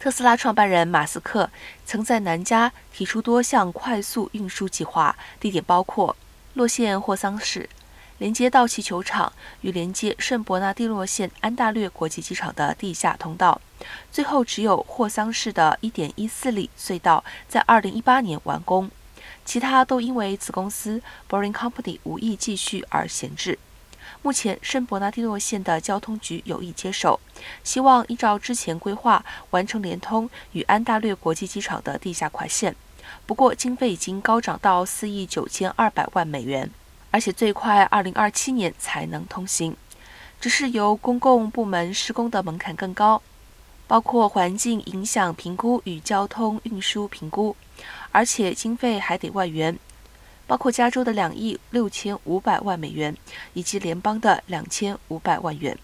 特斯拉创办人马斯克曾在南加提出多项快速运输计划，地点包括洛县霍桑市，连接道奇球场与连接圣伯纳蒂诺县安大略国际机场的地下通道。最后，只有霍桑市的1.14里隧道在2018年完工，其他都因为子公司 Boring Company 无意继续而闲置。目前，圣伯纳蒂诺县的交通局有意接手，希望依照之前规划完成连通与安大略国际机场的地下快线。不过，经费已经高涨到四亿九千二百万美元，而且最快二零二七年才能通行。只是由公共部门施工的门槛更高，包括环境影响评估与交通运输评估，而且经费还得外援。包括加州的两亿六千五百万美元，以及联邦的两千五百万元。